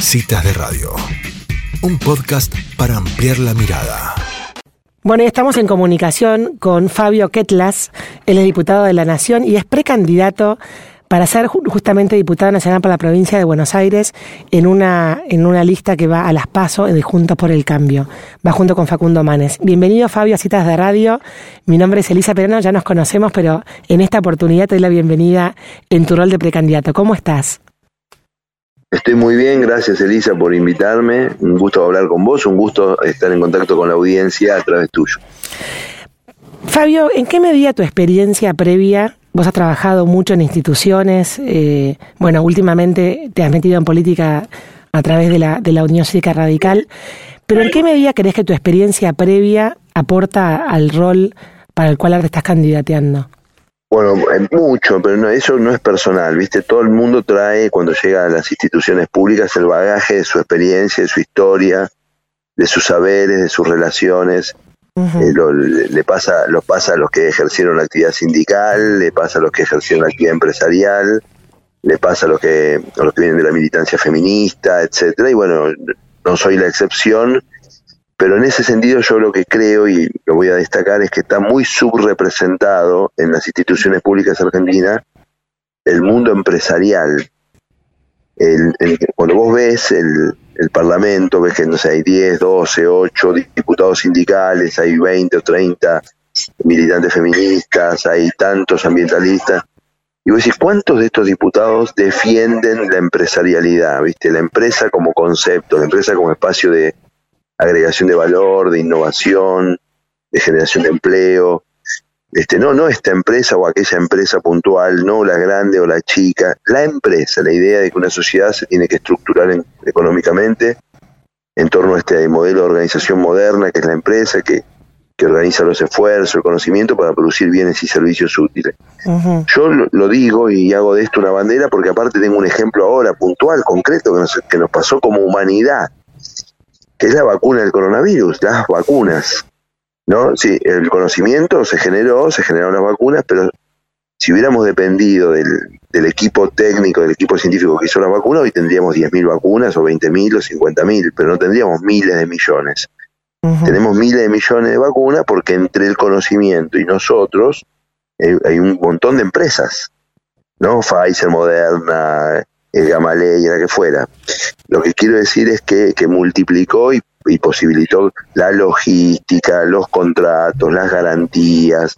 Citas de Radio, un podcast para ampliar la mirada. Bueno, estamos en comunicación con Fabio Ketlas, él es diputado de la Nación y es precandidato para ser justamente diputado nacional para la provincia de Buenos Aires en una, en una lista que va a las PASO de Juntos por el Cambio. Va junto con Facundo Manes. Bienvenido Fabio a Citas de Radio. Mi nombre es Elisa Perano, ya nos conocemos, pero en esta oportunidad te doy la bienvenida en tu rol de precandidato. ¿Cómo estás? Estoy muy bien, gracias Elisa por invitarme. Un gusto hablar con vos, un gusto estar en contacto con la audiencia a través tuyo. Fabio, ¿en qué medida tu experiencia previa Vos has trabajado mucho en instituciones, eh, bueno, últimamente te has metido en política a través de la, de la Unión Cívica Radical, pero ¿en qué medida crees que tu experiencia previa aporta al rol para el cual ahora estás candidateando? Bueno, mucho, pero no, eso no es personal, ¿viste? Todo el mundo trae, cuando llega a las instituciones públicas, el bagaje de su experiencia, de su historia, de sus saberes, de sus relaciones. Eh, le pasa, lo pasa a los que ejercieron la actividad sindical, le pasa a los que ejercieron la actividad empresarial, le pasa a los que, a los que vienen de la militancia feminista, etcétera, y bueno, no soy la excepción, pero en ese sentido yo lo que creo y lo voy a destacar es que está muy subrepresentado en las instituciones públicas argentinas el mundo empresarial. Cuando vos ves el, el Parlamento, ves que no sé, hay 10, 12, 8 diputados sindicales, hay 20 o 30 militantes feministas, hay tantos ambientalistas. Y vos decís, ¿cuántos de estos diputados defienden la empresarialidad? ¿Viste? La empresa como concepto, la empresa como espacio de agregación de valor, de innovación, de generación de empleo, este, no, no esta empresa o aquella empresa puntual, no la grande o la chica, la empresa, la idea de que una sociedad se tiene que estructurar económicamente en torno a este modelo de organización moderna que es la empresa, que, organiza los esfuerzos, el conocimiento para producir bienes y servicios útiles. Yo lo, digo y hago de esto una bandera porque aparte tengo un ejemplo ahora puntual, concreto, que nos, que nos pasó como humanidad, que es la vacuna del coronavirus, las vacunas. ¿no? Sí, el conocimiento se generó, se generaron las vacunas, pero si hubiéramos dependido del, del equipo técnico, del equipo científico que hizo las vacunas, hoy tendríamos 10.000 vacunas o 20.000 o 50.000, pero no tendríamos miles de millones. Tenemos miles de millones de vacunas porque entre el conocimiento y nosotros eh, hay un montón de empresas, ¿no? Pfizer, Moderna, el Gamaleya, la que fuera. Lo que quiero decir es que, que multiplicó y y posibilitó la logística, los contratos, las garantías,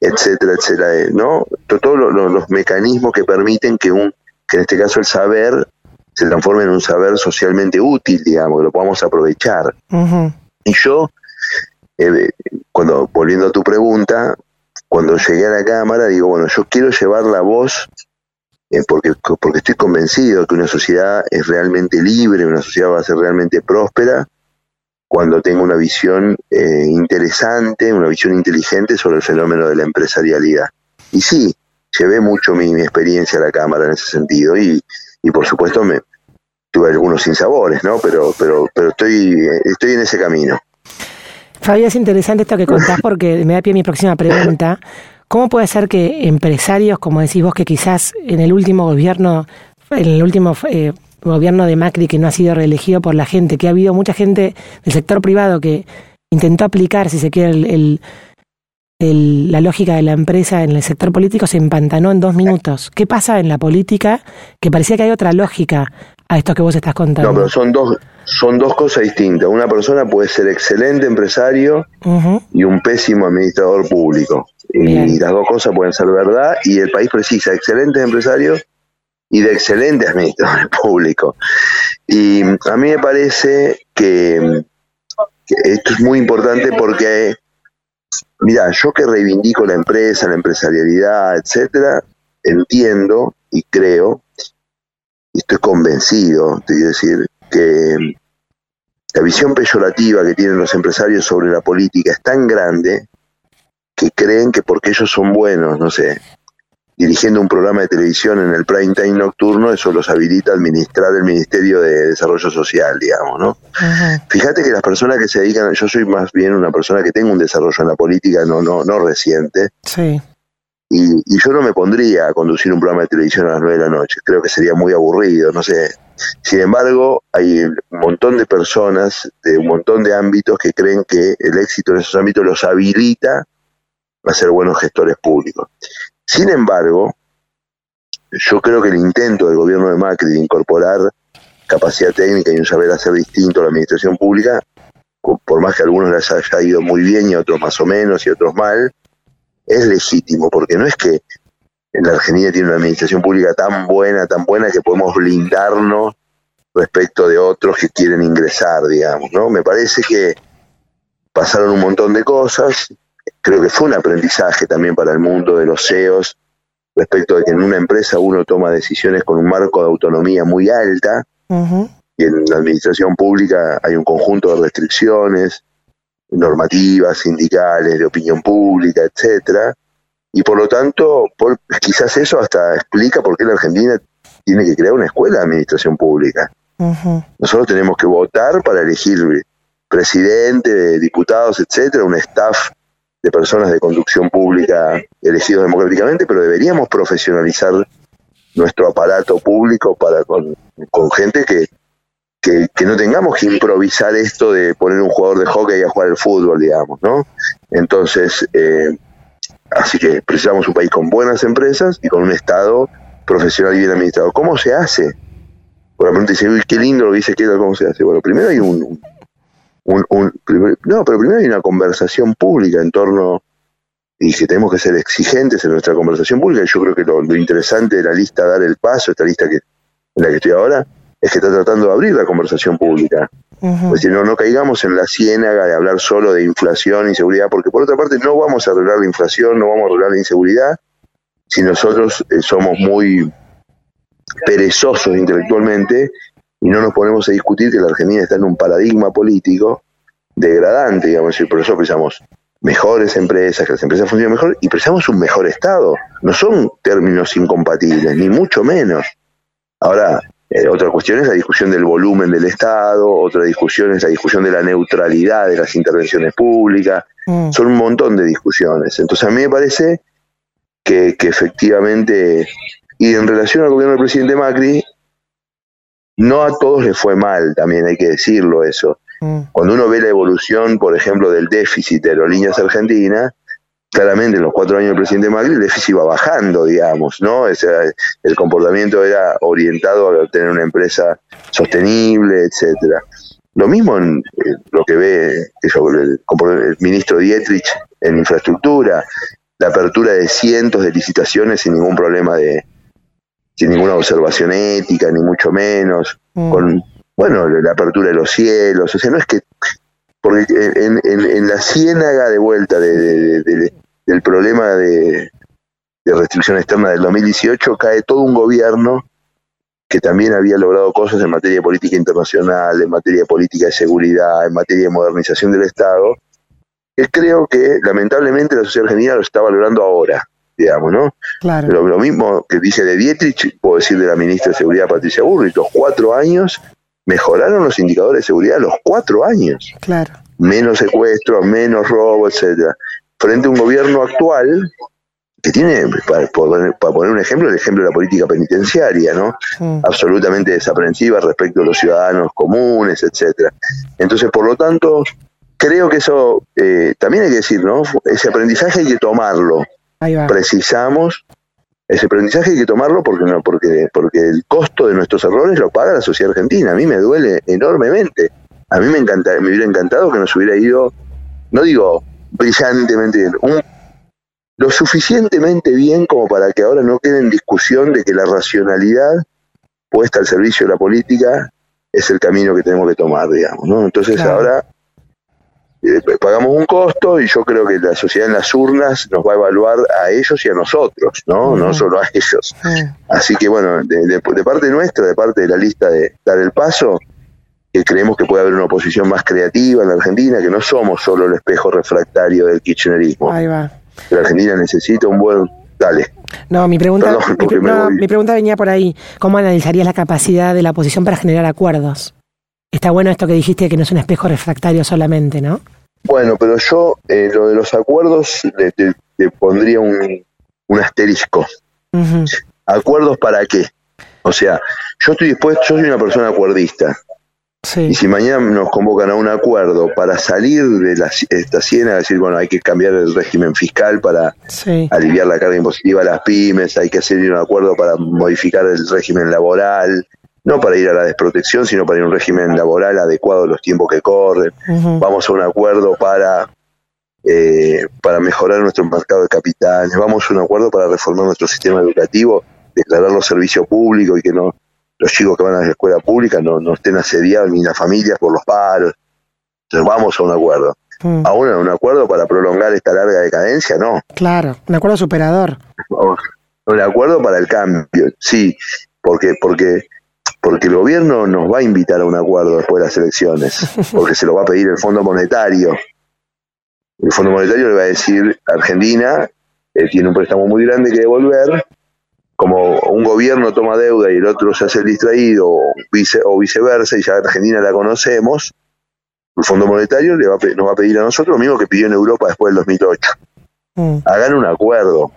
etcétera, etcétera, ¿no? Todos los, mecanismos que permiten que un, que en este caso el saber se transforme en un saber socialmente útil, digamos, que lo podamos aprovechar. Y yo, eh, cuando, volviendo a tu pregunta, cuando llegué a la cámara, digo, bueno, yo quiero llevar la voz eh, porque, porque estoy convencido que una sociedad es realmente libre, una sociedad va a ser realmente próspera, cuando tengo una visión eh, interesante, una visión inteligente sobre el fenómeno de la empresarialidad. Y sí, llevé mucho mi, experiencia a la Cámara en ese sentido y, y por supuesto me tuve algunos sinsabores, ¿no? Pero, pero, pero estoy, estoy en ese camino. Fabio, es interesante esto que contás porque me da pie a mi próxima pregunta. ¿Cómo puede ser que empresarios, como decís vos, que quizás en el último gobierno, en el último eh, gobierno de Macri que no ha sido reelegido por la gente, que ha habido mucha gente del sector privado que intentó aplicar, si se quiere, el, el, la lógica de la empresa en el sector político, se empantanó en dos minutos. ¿Qué pasa en la política? Que parecía que hay otra lógica a esto que vos estás contando. No, pero son dos, son dos cosas distintas. Una persona puede ser excelente empresario y un pésimo administrador público. Y las dos cosas pueden ser verdad y el país precisa excelentes empresarios y de excelentes administradores públicos. Y a mí me parece que, esto es muy importante porque, mira, yo que reivindico la empresa, la empresarialidad, etcétera, entiendo y creo, y estoy convencido, te quiero decir, que la visión peyorativa que tienen los empresarios sobre la política es tan grande que creen que porque ellos son buenos, no sé, dirigiendo un programa de televisión en el prime time nocturno, eso los habilita a administrar el Ministerio de Desarrollo Social, digamos, ¿no? Fíjate que las personas que se dedican, yo soy más bien una persona que tengo un desarrollo en la política, no, no, no reciente. Sí. Y, y yo no me pondría a conducir un programa de televisión a las nueve de la noche, creo que sería muy aburrido, no sé, Sin embargo, hay un montón de personas de un montón de ámbitos que creen que el éxito en esos ámbitos los habilita a ser buenos gestores públicos. Sin embargo, yo creo que el intento del gobierno de Macri de incorporar capacidad técnica y un saber hacer distinto a la administración pública, por más que algunos les haya ido muy bien y a otros más o menos y a otros mal, es legítimo, porque no es que en la Argentina tiene una administración pública tan buena, tan buena que podemos blindarnos respecto de otros que quieren ingresar, digamos, ¿no? Me parece que pasaron un montón de cosas, creo que fue un aprendizaje también para el mundo de los CEOs respecto de que en una empresa uno toma decisiones con un marco de autonomía muy alta y en la administración pública hay un conjunto de restricciones normativas, sindicales, de opinión pública, etcétera, y por lo tanto, quizás eso hasta explica por qué la Argentina tiene que crear una escuela de administración pública. Nosotros tenemos que votar para elegir presidente, diputados, etcétera, un staff de personas de conducción pública elegidos democráticamente, pero deberíamos profesionalizar nuestro aparato público para con, gente que, que, no tengamos que improvisar esto de poner un jugador de hockey a jugar el fútbol, digamos, ¿no? Entonces, eh, así que precisamos un país con buenas empresas y con un Estado profesional y bien administrado. ¿Cómo se hace? Por la pregunta dice, uy, qué lindo lo dice que ¿cómo se hace? Bueno, primero hay un, un, no, pero primero hay una conversación pública en torno y que tenemos que ser exigentes en nuestra conversación pública. Yo creo que lo, interesante de la lista dar el paso, esta lista que en la que estoy ahora, es que está tratando de abrir la conversación pública. Es decir, no, no caigamos en la ciénaga de hablar solo de inflación, inseguridad, porque por otra parte no vamos a arreglar la inflación, no vamos a arreglar la inseguridad, si nosotros eh, somos muy perezosos intelectualmente y no nos ponemos a discutir que la Argentina está en un paradigma político degradante, digamos, y por eso precisamos mejores empresas, que las empresas funcionen mejor, y precisamos un mejor Estado. No son términos incompatibles, ni mucho menos. Ahora, eh, otra cuestión es la discusión del volumen del Estado, otra discusión es la discusión de la neutralidad de las intervenciones públicas, mm. son un montón de discusiones. Entonces a mí me parece que, que efectivamente, y en relación al gobierno del presidente Macri, no a todos les fue mal, también hay que decirlo eso. Mm. Cuando uno ve la evolución, por ejemplo, del déficit de aerolíneas argentinas, claramente en los cuatro años del presidente Macri el déficit iba bajando, digamos, ¿no? el comportamiento era orientado a tener una empresa sostenible, etcétera. Lo mismo en eh, lo que ve el, el ministro Dietrich en infraestructura, la apertura de cientos de licitaciones sin ningún problema de, sin ninguna observación ética, ni mucho menos, mm. con, bueno, la apertura de los cielos, o sea, no es que, porque en, en, la ciénaga de vuelta de, del problema de, restricción externa del 2018 cae todo un gobierno que también había logrado cosas en materia de política internacional, en materia de política de seguridad, en materia de modernización del Estado, que creo que lamentablemente la sociedad argentina lo está valorando ahora digamos, ¿no? Claro. Lo, mismo que dice de Dietrich, puedo decir de la ministra de Seguridad Patricia Burrich, los cuatro años mejoraron los indicadores de seguridad, los cuatro años. Claro. Menos secuestros, menos robos, etcétera. Frente a un gobierno actual que tiene, para, poner un ejemplo, el ejemplo de la política penitenciaria, ¿no? Absolutamente desaprensiva respecto a los ciudadanos comunes, etcétera. Entonces, por lo tanto, creo que eso eh, también hay que decir, ¿no? Ese aprendizaje hay que tomarlo precisamos ese aprendizaje hay que tomarlo porque no porque porque el costo de nuestros errores lo paga la sociedad argentina. A mí me duele enormemente. A mí me encanta me hubiera encantado que nos hubiera ido no digo brillantemente bien un, lo suficientemente bien como para que ahora no quede en discusión de que la racionalidad puesta al servicio de la política es el camino que tenemos que tomar digamos no entonces ahora pagamos un costo y yo creo que la sociedad en las urnas nos va a evaluar a ellos y a nosotros, ¿no? No solo a ellos. Así que bueno, de, parte nuestra, de parte de la lista de Dar el Paso, que creemos que puede haber una oposición más creativa en la Argentina, que no somos solo el espejo refractario del kirchnerismo. Ahí va. la Argentina necesita un buen... Dale. No, mi pregunta, mi pregunta venía por ahí. ¿Cómo analizarías la capacidad de la oposición para generar acuerdos? Está bueno esto que dijiste que no es un espejo refractario solamente, ¿no? Bueno, pero yo eh, lo de los acuerdos le, pondría un, asterisco. ¿Acuerdos para qué? O sea, yo estoy dispuesto, yo soy una persona acuerdista. Y si mañana nos convocan a un acuerdo para salir de la, esta ciénaga, decir, bueno, hay que cambiar el régimen fiscal para aliviar la carga impositiva a las pymes, hay que hacer un acuerdo para modificar el régimen laboral, no para ir a la desprotección, sino para ir a un régimen laboral adecuado a los tiempos que corren. Vamos a un acuerdo para, eh, para mejorar nuestro mercado de capitales, vamos a un acuerdo para reformar nuestro sistema educativo, declarar los servicios públicos y que no los chicos que van a la escuela pública no, no estén asediados ni las familias por los paros. Entonces vamos a un acuerdo. Mm. Aún un acuerdo para prolongar esta larga decadencia, no. Claro, un acuerdo superador. Un acuerdo para el cambio, sí, porque, porque, porque el gobierno nos va a invitar a un acuerdo después de las elecciones, porque se lo va a pedir el Fondo Monetario. El Fondo Monetario le va a decir, Argentina eh, tiene un préstamo muy grande que devolver, como un gobierno toma deuda y el otro se hace el distraído o, vice, o viceversa, y ya Argentina la conocemos, el Fondo Monetario le va nos va a pedir a nosotros lo mismo que pidió en Europa después del 2008. Mm. Hagan un acuerdo.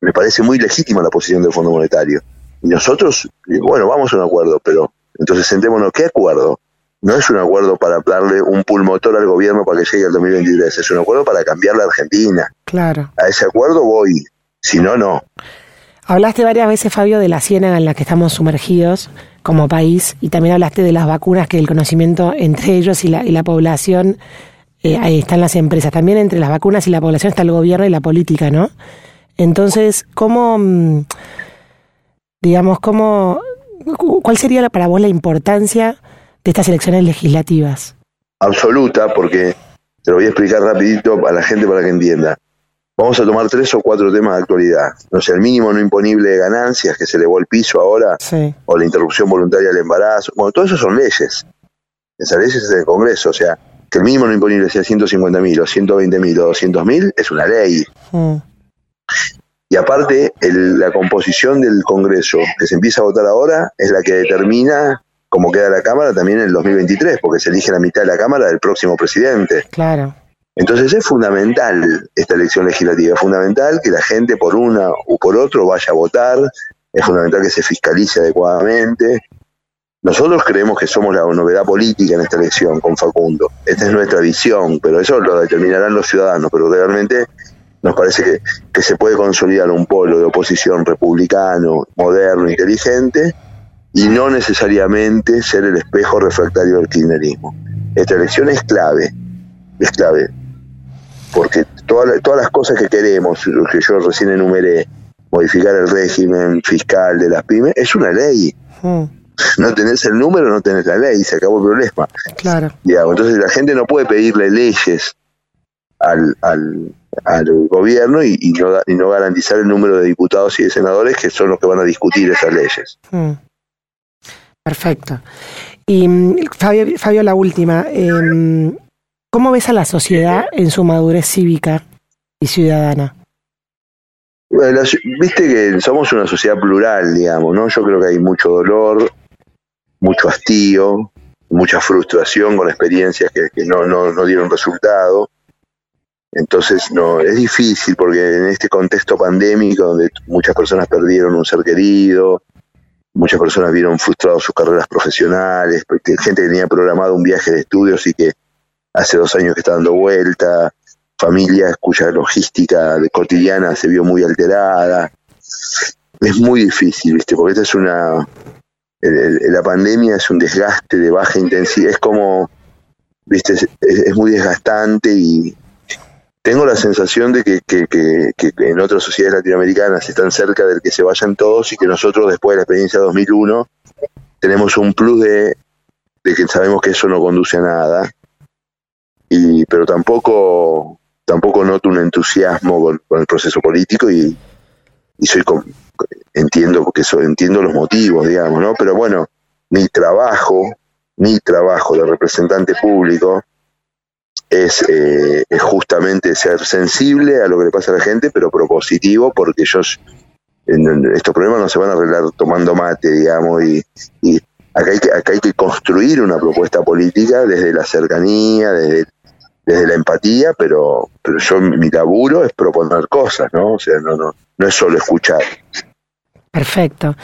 Me parece muy legítima la posición del Fondo Monetario. Y nosotros, bueno, vamos a un acuerdo, pero entonces sentémonos, ¿qué acuerdo? No es un acuerdo para darle un pulmotor al gobierno para que llegue al 2023, es un acuerdo para cambiar la Argentina. Claro. A ese acuerdo voy, si no, no. Hablaste varias veces, Fabio, de la ciénaga en la que estamos sumergidos como país y también hablaste de las vacunas, que el conocimiento entre ellos y la, y la población, eh, ahí están las empresas. También entre las vacunas y la población está el gobierno y la política, ¿no? Entonces, ¿cómo, mm, digamos, cómo, cuál sería para vos la importancia de estas elecciones legislativas? Absoluta, porque te lo voy a explicar rapidito a la gente para que entienda. Vamos a tomar tres o cuatro temas de actualidad. No sé, el mínimo no imponible de ganancias que se elevó el piso ahora, o la interrupción voluntaria del embarazo. Bueno, todo eso son leyes. Esas leyes es del Congreso. O sea, que el mínimo no imponible sea 150 mil o 120 mil o 200 mil es una ley. Mm. Y aparte, la composición del Congreso que se empieza a votar ahora es la que determina cómo queda la Cámara también en el 2023, porque se elige la mitad de la Cámara del próximo presidente. Claro. Entonces es fundamental esta elección legislativa, es fundamental que la gente por una o por otro vaya a votar, es fundamental que se fiscalice adecuadamente. Nosotros creemos que somos la novedad política en esta elección con Facundo. Esta es nuestra visión, pero eso lo determinarán los ciudadanos, pero realmente nos parece que, que se puede consolidar un polo de oposición republicano, moderno, inteligente, y no necesariamente ser el espejo refractario del kirchnerismo. Esta elección es clave, es clave porque todas todas las cosas que queremos, que yo recién enumeré, modificar el régimen fiscal de las pymes, es una ley. Hmm. No tenés el número, no tenés la ley, se acabó el problema. Claro. entonces la gente no puede pedirle leyes al, al, gobierno y, no, y no garantizar el número de diputados y de senadores que son los que van a discutir esas leyes. Hmm. Perfecto. Y mm, Fabio, Fabio la última. Eh, ¿Cómo ves a la sociedad en su madurez cívica y ciudadana? Viste que somos una sociedad plural, digamos, ¿no? Yo creo que hay mucho dolor, mucho hastío, mucha frustración con experiencias que, no, no, dieron resultado. Entonces, no, es difícil porque en este contexto pandémico donde muchas personas perdieron un ser querido, muchas personas vieron frustrados sus carreras profesionales, gente tenía programado un viaje de estudios y que hace dos años que está dando vuelta, familias cuya logística cotidiana se vio muy alterada. Es muy difícil, ¿viste? Porque esta es una. la pandemia es un desgaste de baja intensidad, es como. ¿Viste? Es, muy desgastante y tengo la sensación de que, en otras sociedades latinoamericanas están cerca del que se vayan todos y que nosotros, después de la experiencia de 2001, tenemos un plus de, que sabemos que eso no conduce a nada. Y pero tampoco tampoco noto un entusiasmo con, el proceso político y, soy entiendo porque eso entiendo los motivos digamos no pero bueno mi trabajo mi trabajo de representante público es, eh, es justamente ser sensible a lo que le pasa a la gente pero propositivo porque ellos estos problemas no se van a arreglar tomando mate digamos y, y acá hay que acá hay que construir una propuesta política desde la cercanía desde desde la empatía, pero, pero yo mi laburo es proponer cosas, ¿no? O sea, no, no, no es solo escuchar. Perfecto.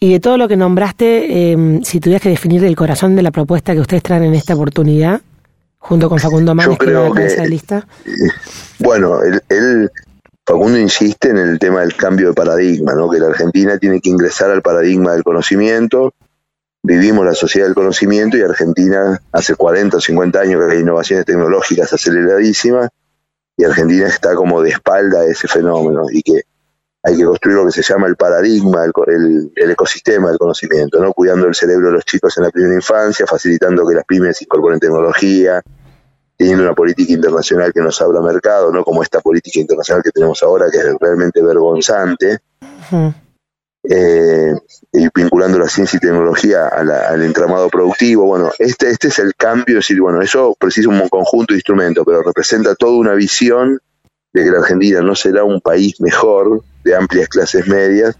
Y de todo lo que nombraste, eh, si tuvieras que definir el corazón de la propuesta que ustedes traen en esta oportunidad, junto con Facundo Manes, que la de lista. Bueno, él, Facundo insiste en el tema del cambio de paradigma, ¿no? que la Argentina tiene que ingresar al paradigma del conocimiento. Vivimos la sociedad del conocimiento y Argentina hace 40 o 50 años que hay innovaciones tecnológicas aceleradísimas y Argentina está como de espalda a ese fenómeno y que hay que construir lo que se llama el paradigma, el, ecosistema del conocimiento, ¿no? cuidando el cerebro de los chicos en la primera infancia, facilitando que las pymes incorporen tecnología, teniendo una política internacional que nos abra mercado, no como esta política internacional que tenemos ahora, que es realmente vergonzante, eh, y vinculando la ciencia y tecnología al entramado productivo. Bueno, este, este es el cambio, es decir, bueno, eso precisa un conjunto de instrumentos, pero representa toda una visión de que la Argentina no será un país mejor, de amplias clases medias,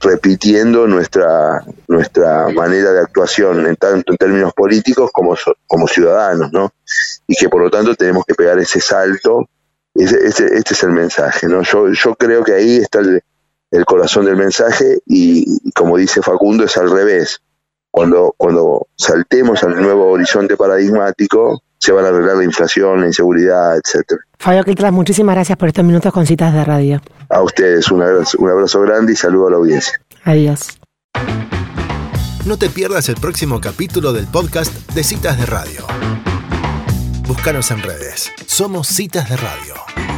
repitiendo nuestra, nuestra manera de actuación, en tanto en términos políticos como, como ciudadanos, ¿no? Y que por lo tanto tenemos que pegar ese salto. Ese, este es el mensaje, ¿no? Yo, yo creo que ahí está el, corazón del mensaje y, como dice Facundo, es al revés. Cuando, cuando saltemos al nuevo horizonte paradigmático, se van a arreglar la inflación, la inseguridad, etcétera. Fabio Quiltras, muchísimas gracias por estos minutos con citas de radio. A ustedes un abrazo, un abrazo grande y saludo a la audiencia. Adiós. No te pierdas el próximo capítulo del podcast de Citas de Radio. Búscanos en redes. Somos Citas de Radio.